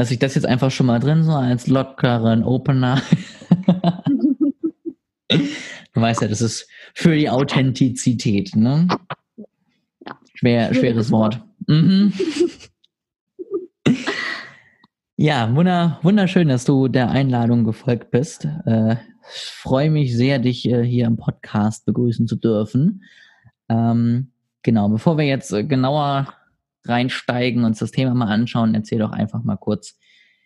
Lass ich das jetzt einfach schon mal drin, so als lockeren Opener. du weißt ja, das ist für die Authentizität, ne? Schwer, schweres Wort. Mhm. ja, wunder, wunderschön, dass du der Einladung gefolgt bist. Äh, ich freue mich sehr, dich äh, hier im Podcast begrüßen zu dürfen. Ähm, genau, bevor wir jetzt äh, genauer reinsteigen, uns das Thema mal anschauen, erzähl doch einfach mal kurz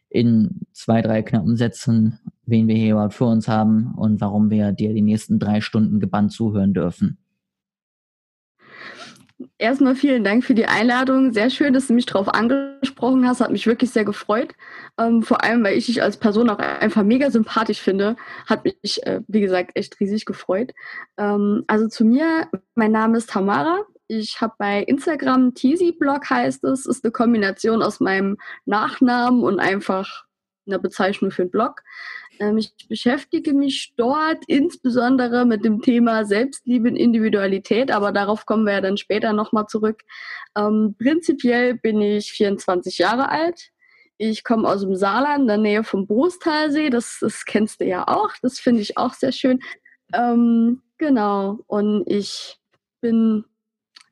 in zwei, drei knappen Sätzen, wen wir hier überhaupt vor uns haben und warum wir dir die nächsten drei Stunden gebannt zuhören dürfen. Erstmal vielen Dank für die Einladung. Sehr schön, dass du mich darauf angesprochen hast. Hat mich wirklich sehr gefreut. Ähm, vor allem, weil ich dich als Person auch einfach mega sympathisch finde. Hat mich, äh, wie gesagt, echt riesig gefreut. Ähm, also zu mir, mein Name ist Tamara. Ich habe bei Instagram Teasy Blog heißt es. Ist eine Kombination aus meinem Nachnamen und einfach einer Bezeichnung für einen Blog. Ähm, ich beschäftige mich dort insbesondere mit dem Thema Selbstliebe und Individualität, aber darauf kommen wir ja dann später nochmal zurück. Ähm, prinzipiell bin ich 24 Jahre alt. Ich komme aus dem Saarland, in der Nähe vom Brostalsee. Das, das kennst du ja auch. Das finde ich auch sehr schön. Ähm, genau. Und ich bin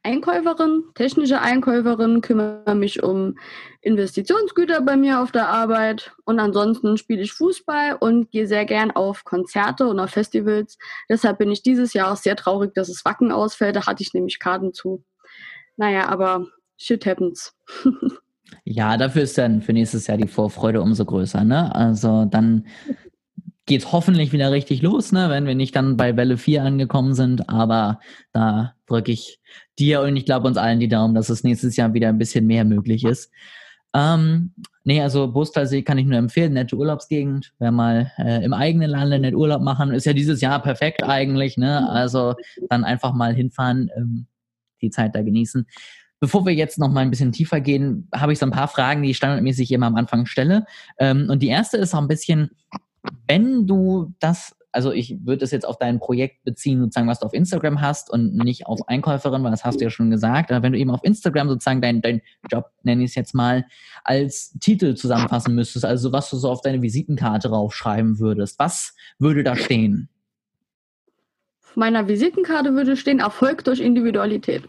Einkäuferin, technische Einkäuferin, kümmere mich um Investitionsgüter bei mir auf der Arbeit und ansonsten spiele ich Fußball und gehe sehr gern auf Konzerte und auf Festivals. Deshalb bin ich dieses Jahr auch sehr traurig, dass es Wacken ausfällt. Da hatte ich nämlich Karten zu. Naja, aber shit happens. ja, dafür ist dann für nächstes Jahr die Vorfreude umso größer. Ne? Also dann geht hoffentlich wieder richtig los, ne, wenn wir nicht dann bei Welle 4 angekommen sind. Aber da drücke ich dir und ich glaube uns allen die Daumen, dass es nächstes Jahr wieder ein bisschen mehr möglich ist. Ähm, nee, also Bostalsee kann ich nur empfehlen, nette Urlaubsgegend. Wer mal äh, im eigenen Lande nett Urlaub machen, ist ja dieses Jahr perfekt eigentlich, ne? Also dann einfach mal hinfahren, ähm, die Zeit da genießen. Bevor wir jetzt noch mal ein bisschen tiefer gehen, habe ich so ein paar Fragen, die ich standardmäßig immer am Anfang stelle. Ähm, und die erste ist auch ein bisschen, wenn du das, also ich würde das jetzt auf dein Projekt beziehen, sozusagen, was du auf Instagram hast und nicht auf Einkäuferin, weil das hast du ja schon gesagt, aber wenn du eben auf Instagram sozusagen deinen dein Job, nenne ich es jetzt mal, als Titel zusammenfassen müsstest, also was du so auf deine Visitenkarte raufschreiben würdest, was würde da stehen? Auf meiner Visitenkarte würde stehen Erfolg durch Individualität.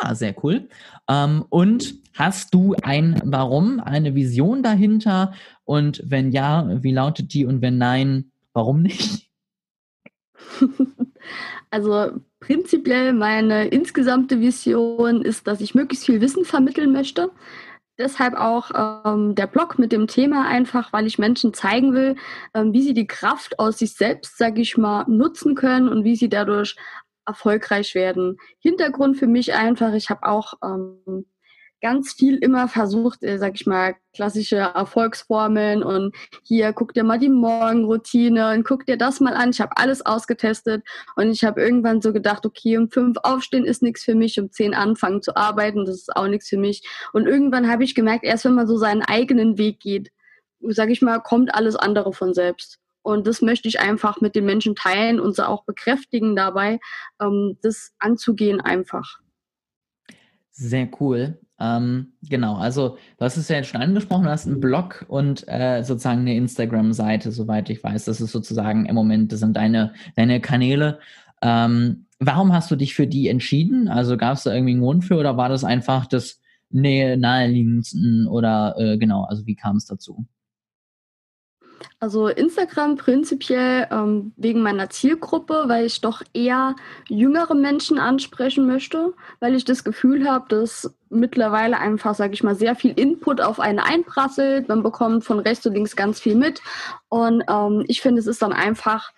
Ah, sehr cool. Ähm, und hast du ein Warum, eine Vision dahinter? Und wenn ja, wie lautet die? Und wenn nein, warum nicht? Also prinzipiell meine insgesamte Vision ist, dass ich möglichst viel Wissen vermitteln möchte. Deshalb auch ähm, der Blog mit dem Thema einfach, weil ich Menschen zeigen will, ähm, wie sie die Kraft aus sich selbst, sage ich mal, nutzen können und wie sie dadurch erfolgreich werden. Hintergrund für mich einfach, ich habe auch ähm, ganz viel immer versucht, äh, sag ich mal, klassische Erfolgsformeln und hier guck dir mal die Morgenroutine und guck dir das mal an. Ich habe alles ausgetestet und ich habe irgendwann so gedacht, okay, um fünf aufstehen ist nichts für mich, um zehn anfangen zu arbeiten, das ist auch nichts für mich. Und irgendwann habe ich gemerkt, erst wenn man so seinen eigenen Weg geht, sag ich mal, kommt alles andere von selbst. Und das möchte ich einfach mit den Menschen teilen und sie auch bekräftigen dabei, ähm, das anzugehen einfach. Sehr cool. Ähm, genau, also du hast es ja jetzt schon angesprochen, du hast einen Blog und äh, sozusagen eine Instagram-Seite, soweit ich weiß. Das ist sozusagen im Moment, das sind deine, deine Kanäle. Ähm, warum hast du dich für die entschieden? Also gab es da irgendwie einen Grund für oder war das einfach das Nähe naheliegendsten oder äh, genau, also wie kam es dazu? Also Instagram prinzipiell ähm, wegen meiner Zielgruppe, weil ich doch eher jüngere Menschen ansprechen möchte, weil ich das Gefühl habe, dass mittlerweile einfach, sage ich mal, sehr viel Input auf einen einprasselt. Man bekommt von rechts und links ganz viel mit. Und ähm, ich finde, es ist dann einfach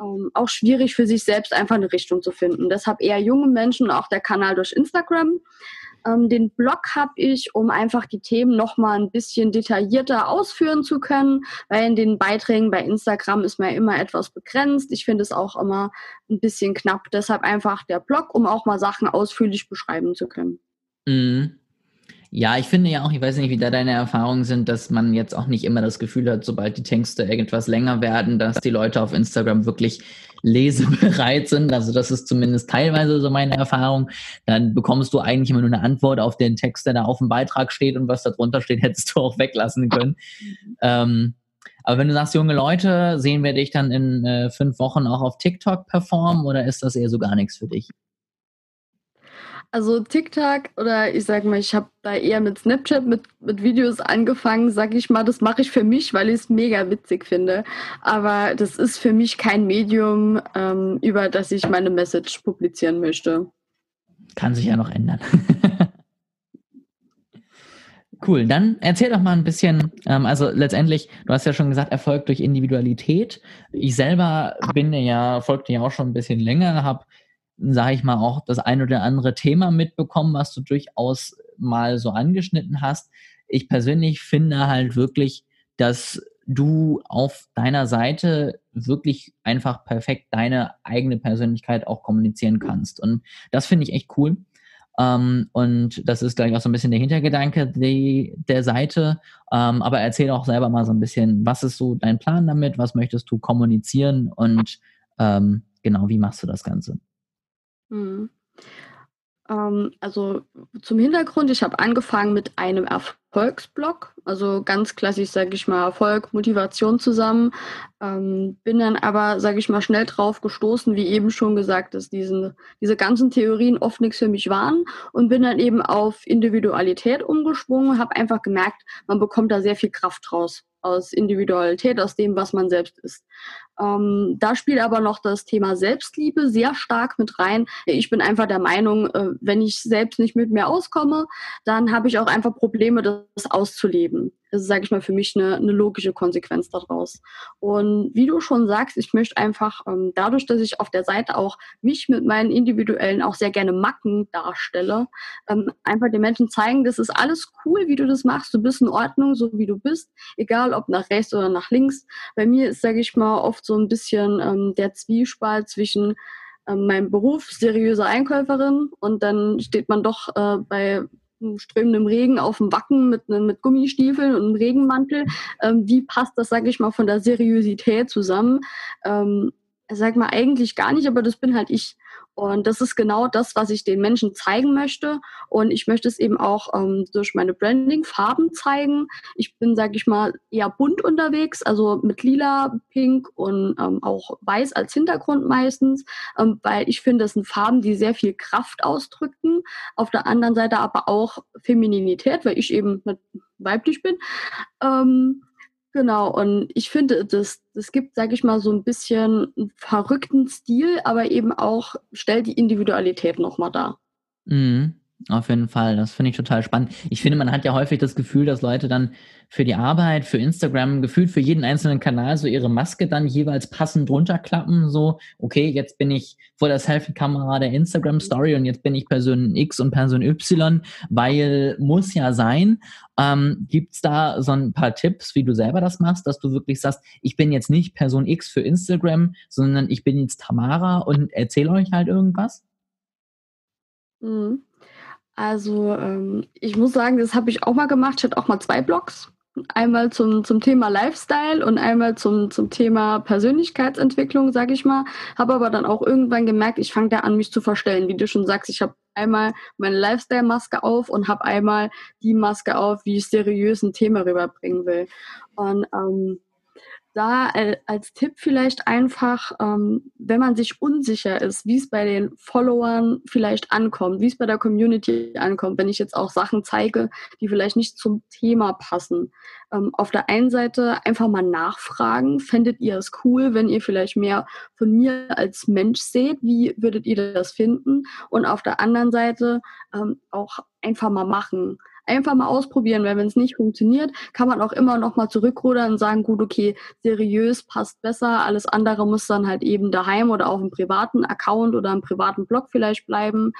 ähm, auch schwierig für sich selbst einfach eine Richtung zu finden. Deshalb eher junge Menschen, auch der Kanal durch Instagram. Ähm, den Blog habe ich, um einfach die Themen nochmal ein bisschen detaillierter ausführen zu können, weil in den Beiträgen bei Instagram ist man ja immer etwas begrenzt. Ich finde es auch immer ein bisschen knapp. Deshalb einfach der Blog, um auch mal Sachen ausführlich beschreiben zu können. Mhm. Ja, ich finde ja auch, ich weiß nicht, wie da deine Erfahrungen sind, dass man jetzt auch nicht immer das Gefühl hat, sobald die Texte irgendwas länger werden, dass die Leute auf Instagram wirklich lesebereit sind. Also das ist zumindest teilweise so meine Erfahrung. Dann bekommst du eigentlich immer nur eine Antwort auf den Text, der da auf dem Beitrag steht und was da drunter steht, hättest du auch weglassen können. ähm, aber wenn du sagst, junge Leute, sehen wir dich dann in äh, fünf Wochen auch auf TikTok performen oder ist das eher so gar nichts für dich? Also TikTok oder ich sag mal, ich habe da eher mit Snapchat mit, mit Videos angefangen, sag ich mal, das mache ich für mich, weil ich es mega witzig finde. Aber das ist für mich kein Medium, ähm, über das ich meine Message publizieren möchte. Kann sich ja noch ändern. Cool, dann erzähl doch mal ein bisschen, ähm, also letztendlich, du hast ja schon gesagt, Erfolg durch Individualität. Ich selber bin ja, folgte ja auch schon ein bisschen länger, habe sage ich mal, auch das ein oder andere Thema mitbekommen, was du durchaus mal so angeschnitten hast. Ich persönlich finde halt wirklich, dass du auf deiner Seite wirklich einfach perfekt deine eigene Persönlichkeit auch kommunizieren kannst. Und das finde ich echt cool. Ähm, und das ist, gleich auch so ein bisschen der Hintergedanke die, der Seite. Ähm, aber erzähl auch selber mal so ein bisschen, was ist so dein Plan damit? Was möchtest du kommunizieren? Und ähm, genau, wie machst du das Ganze? Mhm. Ähm, also zum Hintergrund, ich habe angefangen mit einem Erfolgsblog, also ganz klassisch, sage ich mal, Erfolg, Motivation zusammen. Ähm, bin dann aber, sage ich mal, schnell drauf gestoßen, wie eben schon gesagt, dass diesen, diese ganzen Theorien oft nichts für mich waren und bin dann eben auf Individualität umgeschwungen, habe einfach gemerkt, man bekommt da sehr viel Kraft draus aus Individualität, aus dem, was man selbst ist. Ähm, da spielt aber noch das Thema Selbstliebe sehr stark mit rein. Ich bin einfach der Meinung, äh, wenn ich selbst nicht mit mir auskomme, dann habe ich auch einfach Probleme, das auszuleben. Das ist, sage ich mal, für mich eine, eine, logische Konsequenz daraus. Und wie du schon sagst, ich möchte einfach ähm, dadurch, dass ich auf der Seite auch mich mit meinen individuellen auch sehr gerne Macken darstelle, ähm, einfach den Menschen zeigen, das ist alles cool, wie du das machst. Du bist in Ordnung, so wie du bist, egal ob nach rechts oder nach links. Bei mir ist, sage ich mal, oft so ein bisschen ähm, der Zwiespalt zwischen ähm, meinem Beruf seriöse Einkäuferin und dann steht man doch äh, bei strömendem Regen auf dem Wacken mit, mit Gummistiefeln und einem Regenmantel. Ähm, wie passt das, sage ich mal, von der Seriosität zusammen? Ähm, sag mal eigentlich gar nicht, aber das bin halt ich. Und das ist genau das, was ich den Menschen zeigen möchte. Und ich möchte es eben auch ähm, durch meine Branding-Farben zeigen. Ich bin, sag ich mal, eher bunt unterwegs, also mit lila, pink und ähm, auch weiß als Hintergrund meistens, ähm, weil ich finde, das sind Farben, die sehr viel Kraft ausdrücken. Auf der anderen Seite aber auch Femininität, weil ich eben weiblich bin. Ähm, Genau, und ich finde, das, das gibt, sage ich mal, so ein bisschen einen verrückten Stil, aber eben auch stellt die Individualität nochmal dar. Mhm. Auf jeden Fall, das finde ich total spannend. Ich finde, man hat ja häufig das Gefühl, dass Leute dann für die Arbeit, für Instagram, gefühlt für jeden einzelnen Kanal so ihre Maske dann jeweils passend drunter klappen. So, okay, jetzt bin ich vor der Selfie-Kamera der Instagram-Story und jetzt bin ich Person X und Person Y, weil muss ja sein. Ähm, Gibt es da so ein paar Tipps, wie du selber das machst, dass du wirklich sagst, ich bin jetzt nicht Person X für Instagram, sondern ich bin jetzt Tamara und erzähle euch halt irgendwas? Mhm. Also ähm, ich muss sagen, das habe ich auch mal gemacht. Ich hatte auch mal zwei Blogs. Einmal zum, zum Thema Lifestyle und einmal zum, zum Thema Persönlichkeitsentwicklung, sage ich mal. Habe aber dann auch irgendwann gemerkt, ich fange da an, mich zu verstellen. Wie du schon sagst, ich habe einmal meine Lifestyle-Maske auf und habe einmal die Maske auf, wie ich seriös ein Thema rüberbringen will. Und ähm, da als Tipp vielleicht einfach, ähm, wenn man sich unsicher ist, wie es bei den Followern vielleicht ankommt, wie es bei der Community ankommt, wenn ich jetzt auch Sachen zeige, die vielleicht nicht zum Thema passen. Ähm, auf der einen Seite einfach mal nachfragen, fändet ihr es cool, wenn ihr vielleicht mehr von mir als Mensch seht, wie würdet ihr das finden? Und auf der anderen Seite ähm, auch einfach mal machen. Einfach mal ausprobieren, weil wenn es nicht funktioniert, kann man auch immer noch mal zurückrudern und sagen, gut, okay, seriös passt besser, alles andere muss dann halt eben daheim oder auf einem privaten Account oder einem privaten Blog vielleicht bleiben.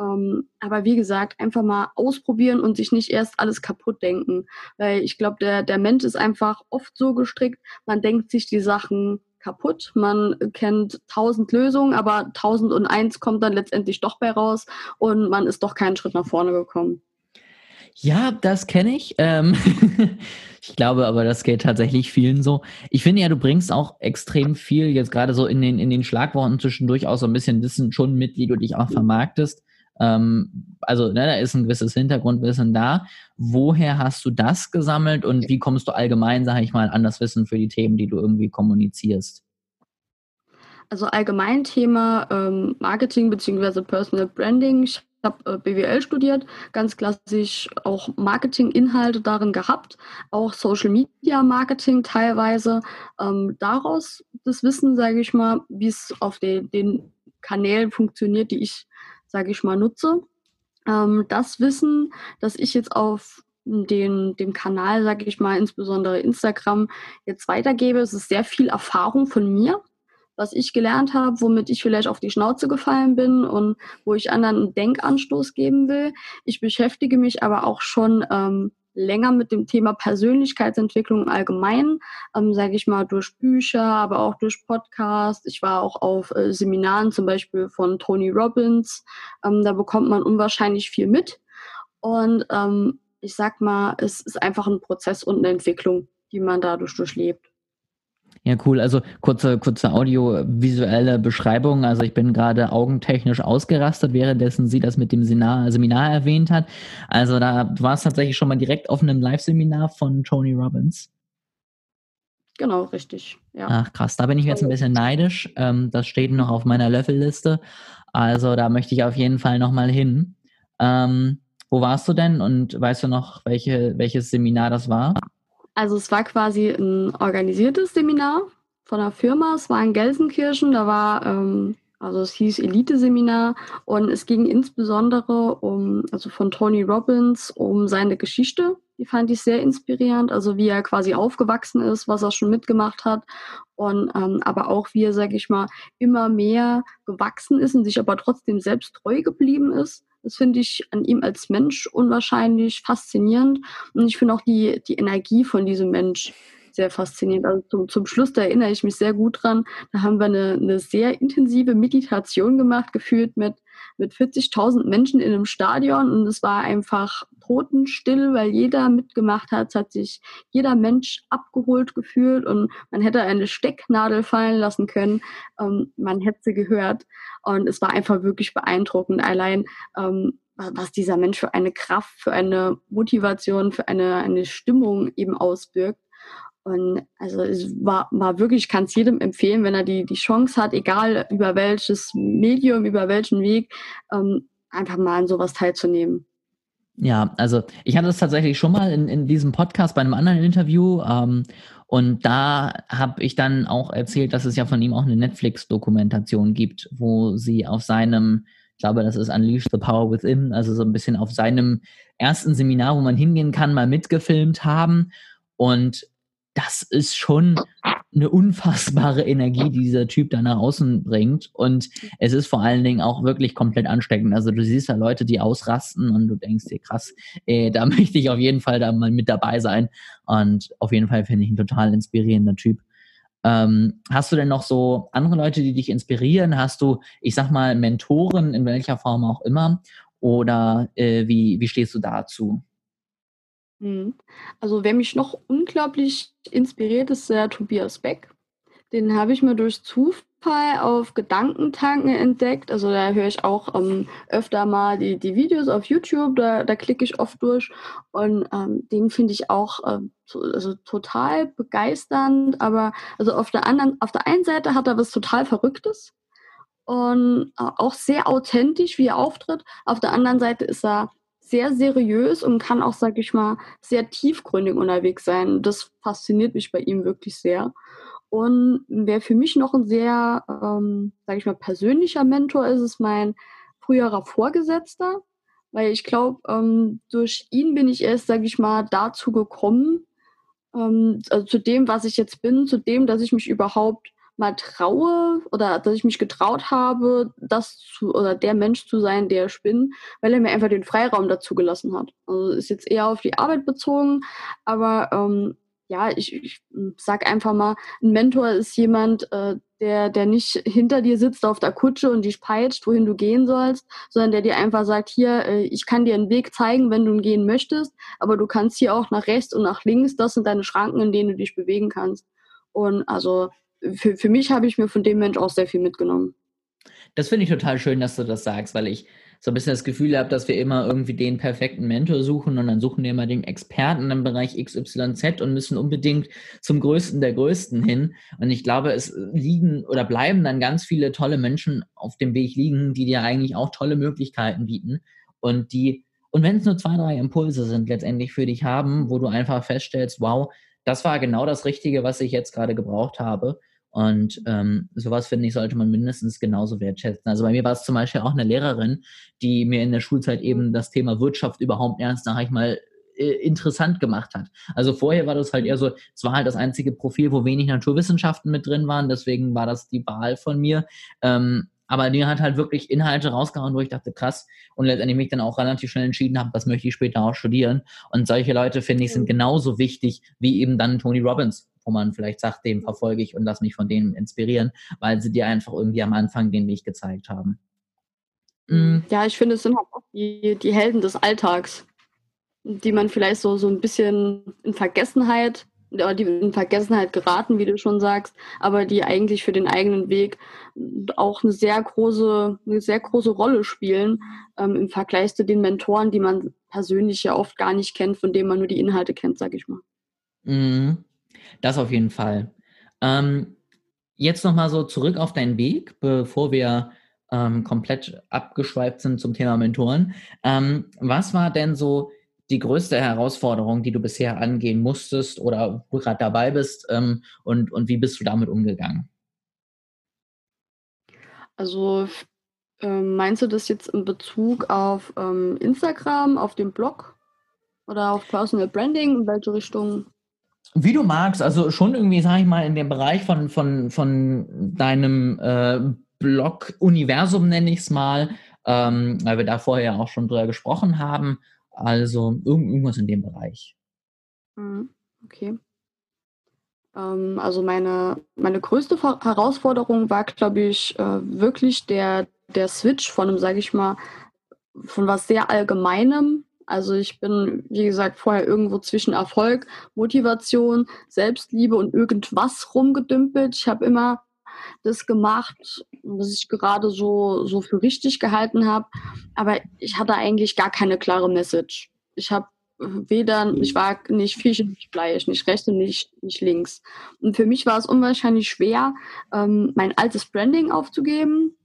Ähm, aber wie gesagt, einfach mal ausprobieren und sich nicht erst alles kaputt denken, weil ich glaube, der, der Mensch ist einfach oft so gestrickt, man denkt sich die Sachen kaputt. Man kennt tausend Lösungen, aber tausend und eins kommt dann letztendlich doch bei raus und man ist doch keinen Schritt nach vorne gekommen. Ja, das kenne ich. Ähm ich glaube aber, das geht tatsächlich vielen so. Ich finde ja, du bringst auch extrem viel jetzt gerade so in den, in den Schlagworten zwischendurch auch so ein bisschen Wissen schon mit, wie du dich auch vermarktest. Ähm, also ne, da ist ein gewisses Hintergrundwissen da. Woher hast du das gesammelt und wie kommst du allgemein, sage ich mal, an das Wissen für die Themen, die du irgendwie kommunizierst? Also allgemein Thema ähm, Marketing bzw. Personal Branding. Ich habe äh, BWL studiert, ganz klassisch auch Marketinginhalte darin gehabt, auch Social Media Marketing teilweise. Ähm, daraus das Wissen, sage ich mal, wie es auf den, den Kanälen funktioniert, die ich sage ich mal, nutze. Ähm, das Wissen, das ich jetzt auf den, dem Kanal, sage ich mal, insbesondere Instagram, jetzt weitergebe, es ist sehr viel Erfahrung von mir, was ich gelernt habe, womit ich vielleicht auf die Schnauze gefallen bin und wo ich anderen einen Denkanstoß geben will. Ich beschäftige mich aber auch schon ähm, länger mit dem Thema Persönlichkeitsentwicklung allgemein, ähm, sage ich mal, durch Bücher, aber auch durch Podcasts. Ich war auch auf äh, Seminaren zum Beispiel von Tony Robbins. Ähm, da bekommt man unwahrscheinlich viel mit. Und ähm, ich sag mal, es ist einfach ein Prozess und eine Entwicklung, die man dadurch durchlebt. Ja, cool. Also kurze, kurze audiovisuelle Beschreibung. Also ich bin gerade augentechnisch ausgerastet, währenddessen sie das mit dem Seminar, Seminar erwähnt hat. Also da war es tatsächlich schon mal direkt auf einem Live-Seminar von Tony Robbins. Genau, richtig. Ja. Ach krass, da bin ich jetzt ein bisschen neidisch. Ähm, das steht noch auf meiner Löffelliste. Also da möchte ich auf jeden Fall nochmal hin. Ähm, wo warst du denn und weißt du noch, welche, welches Seminar das war? Also es war quasi ein organisiertes Seminar von einer Firma. Es war in Gelsenkirchen. Da war, ähm, also es hieß Elite-Seminar und es ging insbesondere um, also von Tony Robbins, um seine Geschichte. Die fand ich sehr inspirierend. Also wie er quasi aufgewachsen ist, was er schon mitgemacht hat und ähm, aber auch wie er, sage ich mal, immer mehr gewachsen ist und sich aber trotzdem selbst treu geblieben ist. Das finde ich an ihm als Mensch unwahrscheinlich faszinierend. Und ich finde auch die, die Energie von diesem Mensch sehr faszinierend. Also zum, zum Schluss, da erinnere ich mich sehr gut dran. Da haben wir eine, eine sehr intensive Meditation gemacht, gefühlt mit, mit 40.000 Menschen in einem Stadion. Und es war einfach totenstill, weil jeder mitgemacht hat. Es hat sich jeder Mensch abgeholt gefühlt und man hätte eine Stecknadel fallen lassen können. Ähm, man hätte sie gehört. Und es war einfach wirklich beeindruckend. Allein, ähm, was dieser Mensch für eine Kraft, für eine Motivation, für eine, eine Stimmung eben auswirkt. Und also es war, war wirklich, ich kann es jedem empfehlen, wenn er die, die Chance hat, egal über welches Medium, über welchen Weg, ähm, einfach mal an sowas teilzunehmen. Ja, also ich hatte es tatsächlich schon mal in, in diesem Podcast bei einem anderen Interview ähm, und da habe ich dann auch erzählt, dass es ja von ihm auch eine Netflix-Dokumentation gibt, wo sie auf seinem, ich glaube, das ist Unleash the Power Within, also so ein bisschen auf seinem ersten Seminar, wo man hingehen kann, mal mitgefilmt haben. Und das ist schon eine unfassbare Energie, die dieser Typ da nach außen bringt. Und es ist vor allen Dingen auch wirklich komplett ansteckend. Also du siehst da Leute, die ausrasten und du denkst dir, krass, ey, da möchte ich auf jeden Fall da mal mit dabei sein. Und auf jeden Fall finde ich ein total inspirierender Typ. Ähm, hast du denn noch so andere Leute, die dich inspirieren? Hast du, ich sag mal, Mentoren in welcher Form auch immer? Oder äh, wie, wie stehst du dazu? Mhm. Also wer mich noch unglaublich inspiriert, ist der Tobias Beck. Den habe ich mir durch Zufall auf Gedankentanken entdeckt. Also da höre ich auch ähm, öfter mal die, die Videos auf YouTube, da, da klicke ich oft durch. Und ähm, den finde ich auch äh, to also total begeisternd. Aber also auf der anderen, auf der einen Seite hat er was total Verrücktes und äh, auch sehr authentisch, wie er auftritt. Auf der anderen Seite ist er sehr seriös und kann auch, sag ich mal, sehr tiefgründig unterwegs sein. Das fasziniert mich bei ihm wirklich sehr. Und wer für mich noch ein sehr, ähm, sage ich mal, persönlicher Mentor ist, ist mein früherer Vorgesetzter. weil ich glaube, ähm, durch ihn bin ich erst, sage ich mal, dazu gekommen, ähm, also zu dem, was ich jetzt bin, zu dem, dass ich mich überhaupt mal traue oder dass ich mich getraut habe, das zu oder der Mensch zu sein, der ich bin, weil er mir einfach den Freiraum dazu gelassen hat. Also ist jetzt eher auf die Arbeit bezogen, aber ähm, ja, ich, ich sag einfach mal, ein Mentor ist jemand, äh, der, der nicht hinter dir sitzt auf der Kutsche und dich peitscht, wohin du gehen sollst, sondern der dir einfach sagt, hier, äh, ich kann dir einen Weg zeigen, wenn du ihn gehen möchtest, aber du kannst hier auch nach rechts und nach links, das sind deine Schranken, in denen du dich bewegen kannst. Und also für, für mich habe ich mir von dem Mensch auch sehr viel mitgenommen. Das finde ich total schön, dass du das sagst, weil ich so ein bisschen das Gefühl habe, dass wir immer irgendwie den perfekten Mentor suchen und dann suchen wir immer den Experten im Bereich XYZ und müssen unbedingt zum Größten der Größten hin. Und ich glaube, es liegen oder bleiben dann ganz viele tolle Menschen auf dem Weg liegen, die dir eigentlich auch tolle Möglichkeiten bieten und die, und wenn es nur zwei, drei Impulse sind, letztendlich für dich haben, wo du einfach feststellst, wow, das war genau das Richtige, was ich jetzt gerade gebraucht habe. Und ähm, sowas, finde ich, sollte man mindestens genauso wertschätzen. Also bei mir war es zum Beispiel auch eine Lehrerin, die mir in der Schulzeit eben das Thema Wirtschaft überhaupt ernst, sag ich mal, interessant gemacht hat. Also vorher war das halt eher so, es war halt das einzige Profil, wo wenig Naturwissenschaften mit drin waren, deswegen war das die Wahl von mir. Ähm, aber die hat halt wirklich Inhalte rausgehauen, wo ich dachte, krass, und letztendlich mich dann auch relativ schnell entschieden habe, das möchte ich später auch studieren. Und solche Leute, finde ich, sind genauso wichtig wie eben dann Tony Robbins wo man vielleicht sagt, dem verfolge ich und lass mich von denen inspirieren, weil sie dir einfach irgendwie am Anfang den Weg gezeigt haben. Mhm. Ja, ich finde, es sind auch die, die Helden des Alltags, die man vielleicht so, so ein bisschen in Vergessenheit die in Vergessenheit geraten, wie du schon sagst, aber die eigentlich für den eigenen Weg auch eine sehr große, eine sehr große Rolle spielen ähm, im Vergleich zu den Mentoren, die man persönlich ja oft gar nicht kennt, von denen man nur die Inhalte kennt, sag ich mal. Mhm. Das auf jeden Fall. Ähm, jetzt nochmal so zurück auf deinen Weg, bevor wir ähm, komplett abgeschweift sind zum Thema Mentoren. Ähm, was war denn so die größte Herausforderung, die du bisher angehen musstest oder wo du gerade dabei bist ähm, und, und wie bist du damit umgegangen? Also ähm, meinst du das jetzt in Bezug auf ähm, Instagram, auf dem Blog oder auf Personal Branding? In welche Richtung? Wie du magst, also schon irgendwie, sag ich mal, in dem Bereich von, von, von deinem äh, Blog-Universum, nenne ich es mal, ähm, weil wir da vorher auch schon drüber gesprochen haben. Also irgendwas in dem Bereich. Mhm, okay. Ähm, also meine, meine größte Herausforderung war, glaube ich, äh, wirklich der, der Switch von einem, sage ich mal, von was sehr Allgemeinem also ich bin, wie gesagt, vorher irgendwo zwischen Erfolg, Motivation, Selbstliebe und irgendwas rumgedümpelt. Ich habe immer das gemacht, was ich gerade so, so für richtig gehalten habe. Aber ich hatte eigentlich gar keine klare Message. Ich habe weder, ich war nicht Fisch und nicht Fleisch, nicht rechts und nicht, nicht links. Und für mich war es unwahrscheinlich schwer, ähm, mein altes Branding aufzugeben,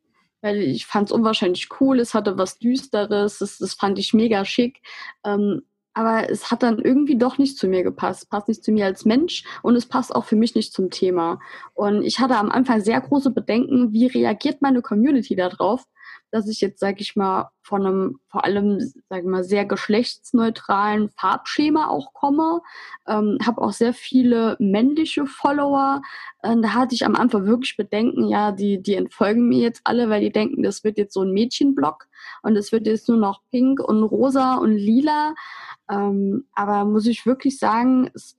weil ich fand es unwahrscheinlich cool, es hatte was Düsteres, das, das fand ich mega schick. Ähm, aber es hat dann irgendwie doch nicht zu mir gepasst. Passt nicht zu mir als Mensch und es passt auch für mich nicht zum Thema. Und ich hatte am Anfang sehr große Bedenken, wie reagiert meine Community darauf? Dass ich jetzt, sage ich mal, von einem vor allem, sage ich mal, sehr geschlechtsneutralen Farbschema auch komme. Ähm, habe auch sehr viele männliche Follower. Äh, da hatte ich am Anfang wirklich Bedenken, ja, die, die entfolgen mir jetzt alle, weil die denken, das wird jetzt so ein Mädchenblock und es wird jetzt nur noch pink und rosa und lila. Ähm, aber muss ich wirklich sagen, es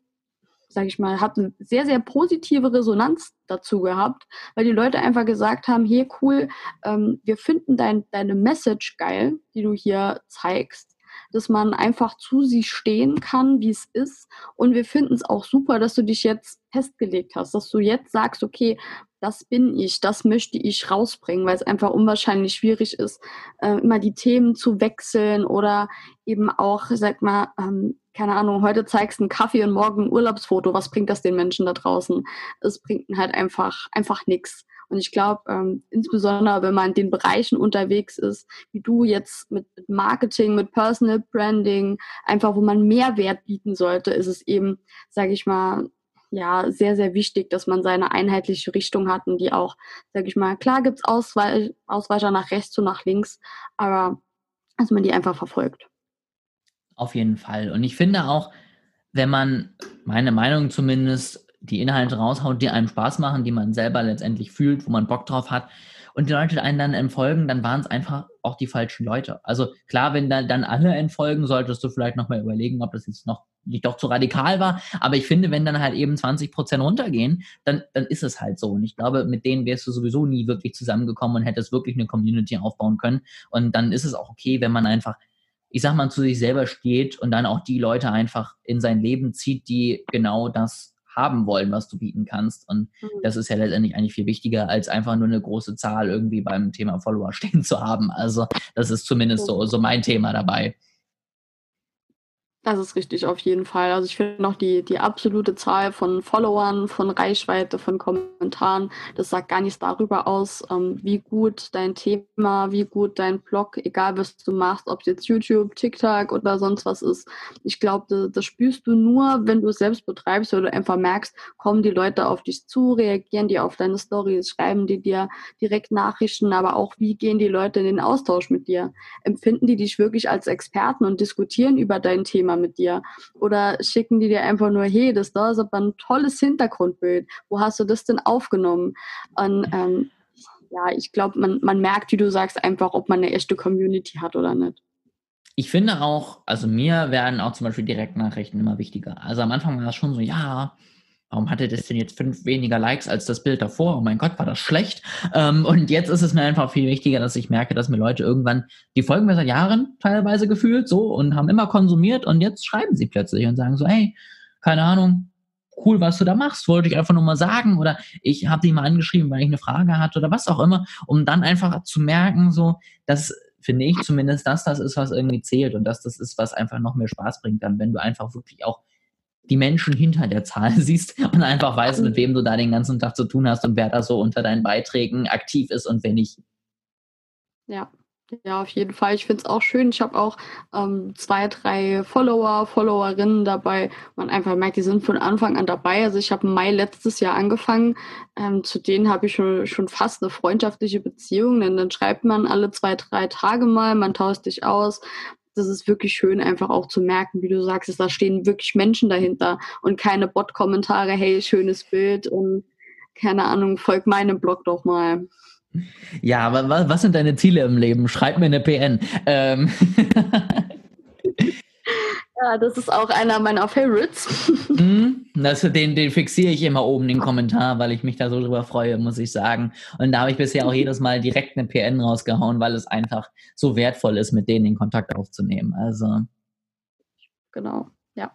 sage ich mal, hat eine sehr, sehr positive Resonanz dazu gehabt, weil die Leute einfach gesagt haben, hey cool, ähm, wir finden dein, deine Message geil, die du hier zeigst dass man einfach zu sich stehen kann, wie es ist. Und wir finden es auch super, dass du dich jetzt festgelegt hast, dass du jetzt sagst, okay, das bin ich, das möchte ich rausbringen, weil es einfach unwahrscheinlich schwierig ist, äh, immer die Themen zu wechseln oder eben auch, sag mal, ähm, keine Ahnung, heute zeigst du einen Kaffee und morgen ein Urlaubsfoto. Was bringt das den Menschen da draußen? Es bringt halt einfach, einfach nichts. Und ich glaube, ähm, insbesondere wenn man in den Bereichen unterwegs ist, wie du jetzt mit, mit Marketing, mit Personal Branding, einfach wo man Mehrwert bieten sollte, ist es eben, sage ich mal, ja, sehr, sehr wichtig, dass man seine einheitliche Richtung hat und die auch, sage ich mal, klar gibt's Ausweich, Ausweicher nach rechts und nach links, aber dass man die einfach verfolgt. Auf jeden Fall. Und ich finde auch, wenn man, meine Meinung zumindest, die Inhalte raushaut, die einem Spaß machen, die man selber letztendlich fühlt, wo man Bock drauf hat, und die Leute einen dann entfolgen, dann waren es einfach auch die falschen Leute. Also klar, wenn da dann alle entfolgen, solltest du vielleicht nochmal überlegen, ob das jetzt noch nicht doch zu radikal war. Aber ich finde, wenn dann halt eben 20 Prozent runtergehen, dann, dann ist es halt so. Und ich glaube, mit denen wärst du sowieso nie wirklich zusammengekommen und hättest wirklich eine Community aufbauen können. Und dann ist es auch okay, wenn man einfach ich sag mal, zu sich selber steht und dann auch die Leute einfach in sein Leben zieht, die genau das haben wollen, was du bieten kannst. Und mhm. das ist ja letztendlich eigentlich viel wichtiger, als einfach nur eine große Zahl irgendwie beim Thema Follower stehen zu haben. Also das ist zumindest so, so mein Thema dabei. Das ist richtig, auf jeden Fall. Also ich finde noch die, die absolute Zahl von Followern, von Reichweite, von Kommentaren, das sagt gar nichts darüber aus, ähm, wie gut dein Thema, wie gut dein Blog, egal was du machst, ob es jetzt YouTube, TikTok oder sonst was ist. Ich glaube, das, das, spürst du nur, wenn du es selbst betreibst oder einfach merkst, kommen die Leute auf dich zu, reagieren die auf deine Stories, schreiben die dir direkt Nachrichten, aber auch wie gehen die Leute in den Austausch mit dir? Empfinden die dich wirklich als Experten und diskutieren über dein Thema? Thema mit dir? Oder schicken die dir einfach nur, hey, das da ist aber ein tolles Hintergrundbild. Wo hast du das denn aufgenommen? Und ähm, ja, ich glaube, man, man merkt, wie du sagst, einfach, ob man eine echte Community hat oder nicht. Ich finde auch, also mir werden auch zum Beispiel Direktnachrichten immer wichtiger. Also am Anfang war das schon so, ja, warum hatte das denn jetzt fünf weniger Likes als das Bild davor? Oh mein Gott, war das schlecht. Ähm, und jetzt ist es mir einfach viel wichtiger, dass ich merke, dass mir Leute irgendwann, die folgen mir seit Jahren teilweise gefühlt so und haben immer konsumiert und jetzt schreiben sie plötzlich und sagen so, hey, keine Ahnung, cool, was du da machst, wollte ich einfach nur mal sagen oder ich habe dich mal angeschrieben, weil ich eine Frage hatte oder was auch immer, um dann einfach zu merken, so, dass finde ich zumindest, dass das ist, was irgendwie zählt und dass das ist, was einfach noch mehr Spaß bringt, dann, wenn du einfach wirklich auch die Menschen hinter der Zahl siehst und einfach weißt, mit wem du da den ganzen Tag zu tun hast und wer da so unter deinen Beiträgen aktiv ist und wer nicht. Ja, ja, auf jeden Fall. Ich finde es auch schön. Ich habe auch ähm, zwei, drei Follower, Followerinnen dabei. Man einfach merkt, die sind von Anfang an dabei. Also ich habe im Mai letztes Jahr angefangen. Ähm, zu denen habe ich schon, schon fast eine freundschaftliche Beziehung. Denn dann schreibt man alle zwei, drei Tage mal, man tauscht sich aus, das ist wirklich schön, einfach auch zu merken, wie du sagst, dass da stehen wirklich Menschen dahinter und keine Bot-Kommentare, hey, schönes Bild und keine Ahnung, folg meinem Blog doch mal. Ja, aber was sind deine Ziele im Leben? Schreib mir eine PN. Ähm. Ja, das ist auch einer meiner Favorites. Mm, das, den, den fixiere ich immer oben, den Kommentar, weil ich mich da so drüber freue, muss ich sagen. Und da habe ich bisher auch jedes Mal direkt eine PN rausgehauen, weil es einfach so wertvoll ist, mit denen den Kontakt aufzunehmen. Also. Genau, ja.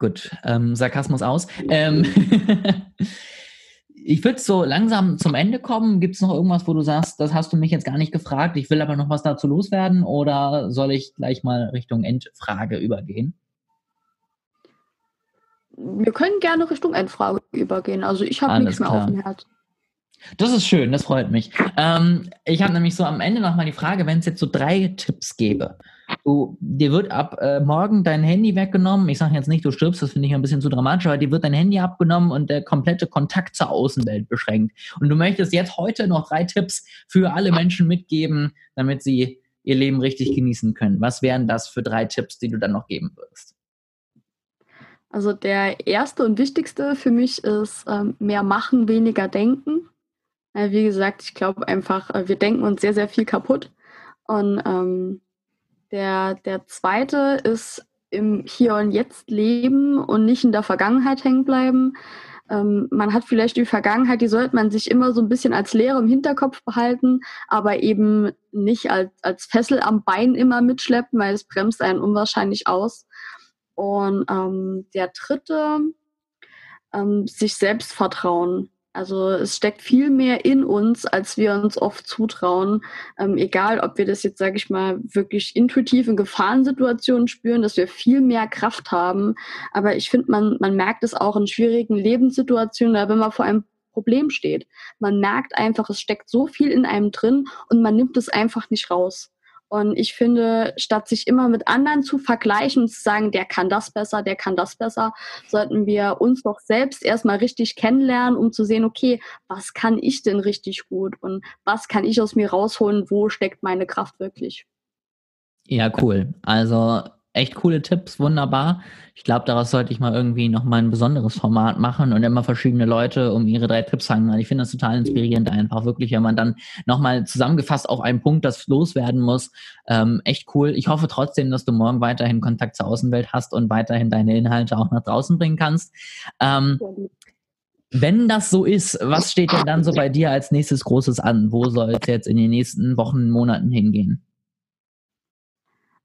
Gut, ähm, Sarkasmus aus. Ähm, ich würde so langsam zum Ende kommen. Gibt es noch irgendwas, wo du sagst, das hast du mich jetzt gar nicht gefragt, ich will aber noch was dazu loswerden oder soll ich gleich mal Richtung Endfrage übergehen? Wir können gerne Richtung Endfrage übergehen. Also ich habe nichts mehr klar. auf dem Herz. Das ist schön, das freut mich. Ähm, ich habe nämlich so am Ende nochmal die Frage, wenn es jetzt so drei Tipps gäbe. Du, dir wird ab äh, morgen dein Handy weggenommen. Ich sage jetzt nicht, du stirbst, das finde ich ein bisschen zu dramatisch, aber dir wird dein Handy abgenommen und der komplette Kontakt zur Außenwelt beschränkt. Und du möchtest jetzt heute noch drei Tipps für alle Menschen mitgeben, damit sie ihr Leben richtig genießen können. Was wären das für drei Tipps, die du dann noch geben würdest? Also der erste und wichtigste für mich ist ähm, mehr machen, weniger denken. Äh, wie gesagt, ich glaube einfach, äh, wir denken uns sehr, sehr viel kaputt. Und ähm, der, der zweite ist im Hier und Jetzt leben und nicht in der Vergangenheit hängen bleiben. Ähm, man hat vielleicht die Vergangenheit, die sollte man sich immer so ein bisschen als Lehre im Hinterkopf behalten, aber eben nicht als, als Fessel am Bein immer mitschleppen, weil es bremst einen unwahrscheinlich aus. Und ähm, der dritte, ähm, sich selbst vertrauen. Also es steckt viel mehr in uns, als wir uns oft zutrauen. Ähm, egal, ob wir das jetzt, sage ich mal, wirklich intuitiv in Gefahrensituationen spüren, dass wir viel mehr Kraft haben. Aber ich finde, man, man merkt es auch in schwierigen Lebenssituationen, wenn man vor einem Problem steht. Man merkt einfach, es steckt so viel in einem drin und man nimmt es einfach nicht raus. Und ich finde, statt sich immer mit anderen zu vergleichen und zu sagen, der kann das besser, der kann das besser, sollten wir uns doch selbst erstmal richtig kennenlernen, um zu sehen, okay, was kann ich denn richtig gut und was kann ich aus mir rausholen, wo steckt meine Kraft wirklich. Ja, cool. Also echt coole Tipps, wunderbar. Ich glaube, daraus sollte ich mal irgendwie nochmal ein besonderes Format machen und immer verschiedene Leute um ihre drei Tipps hangen. Ich finde das total inspirierend einfach, wirklich, wenn man dann nochmal zusammengefasst auf einen Punkt das loswerden muss. Ähm, echt cool. Ich hoffe trotzdem, dass du morgen weiterhin Kontakt zur Außenwelt hast und weiterhin deine Inhalte auch nach draußen bringen kannst. Ähm, wenn das so ist, was steht denn dann so bei dir als nächstes Großes an? Wo soll es jetzt in den nächsten Wochen, Monaten hingehen?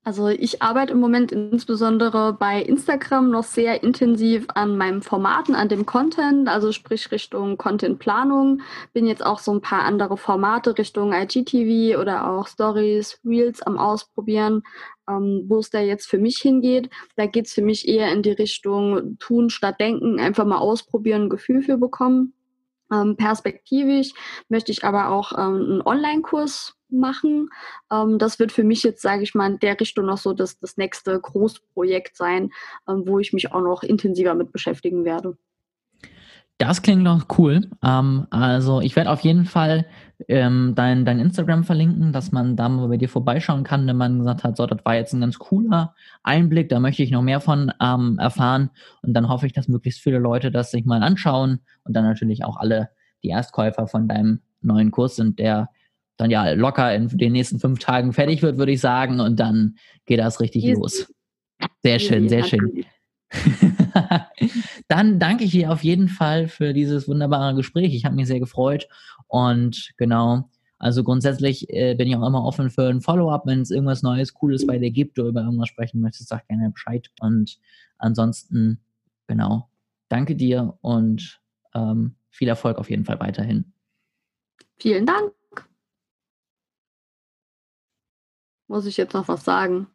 Also ich arbeite im Moment insbesondere bei Instagram noch sehr intensiv an meinem Formaten, an dem Content, also sprich Richtung Contentplanung. Bin jetzt auch so ein paar andere Formate Richtung IGTV oder auch Stories, Reels am Ausprobieren, ähm, wo es da jetzt für mich hingeht. Da geht es für mich eher in die Richtung tun statt denken, einfach mal ausprobieren, Gefühl für bekommen. Ähm, perspektivisch möchte ich aber auch ähm, einen Online-Kurs machen. Ähm, das wird für mich jetzt, sage ich mal, in der Richtung noch so das, das nächste Großprojekt sein, wo ich mich auch noch intensiver mit beschäftigen werde. Das klingt doch cool. Also ich werde auf jeden Fall ähm, dein, dein Instagram verlinken, dass man da mal bei dir vorbeischauen kann, wenn man gesagt hat, so, das war jetzt ein ganz cooler Einblick, da möchte ich noch mehr von ähm, erfahren. Und dann hoffe ich, dass möglichst viele Leute das sich mal anschauen und dann natürlich auch alle die Erstkäufer von deinem neuen Kurs sind, der dann ja locker in den nächsten fünf Tagen fertig wird, würde ich sagen. Und dann geht das richtig yes. los. Sehr schön, sehr schön. Dann danke ich dir auf jeden Fall für dieses wunderbare Gespräch. Ich habe mich sehr gefreut. Und genau, also grundsätzlich äh, bin ich auch immer offen für ein Follow-up. Wenn es irgendwas Neues, Cooles bei dir gibt oder über irgendwas sprechen möchtest, sag gerne Bescheid. Und ansonsten, genau, danke dir und ähm, viel Erfolg auf jeden Fall weiterhin. Vielen Dank. Muss ich jetzt noch was sagen?